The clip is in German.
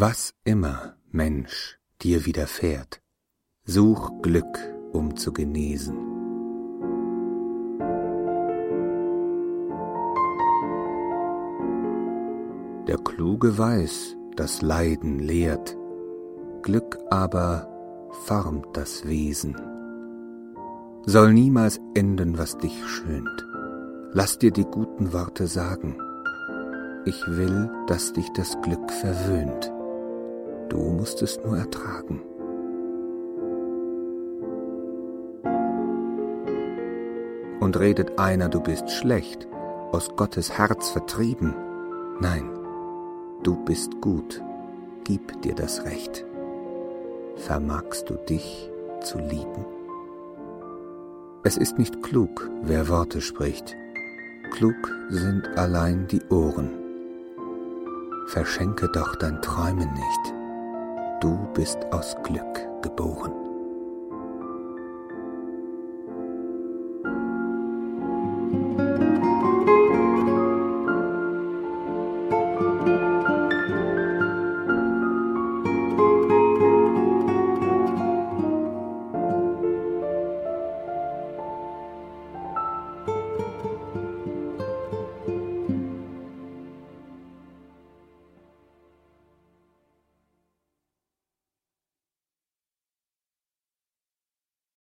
Was immer, Mensch, dir widerfährt, such Glück, um zu genesen. Der Kluge weiß, dass Leiden lehrt, Glück aber formt das Wesen. Soll niemals enden, was dich schönt. Lass dir die guten Worte sagen. Ich will, dass dich das Glück verwöhnt. Du musst es nur ertragen. Und redet einer, du bist schlecht, aus Gottes Herz vertrieben. Nein, du bist gut, gib dir das Recht. Vermagst du dich zu lieben? Es ist nicht klug, wer Worte spricht, klug sind allein die Ohren. Verschenke doch dein Träumen nicht, du bist aus Glück geboren.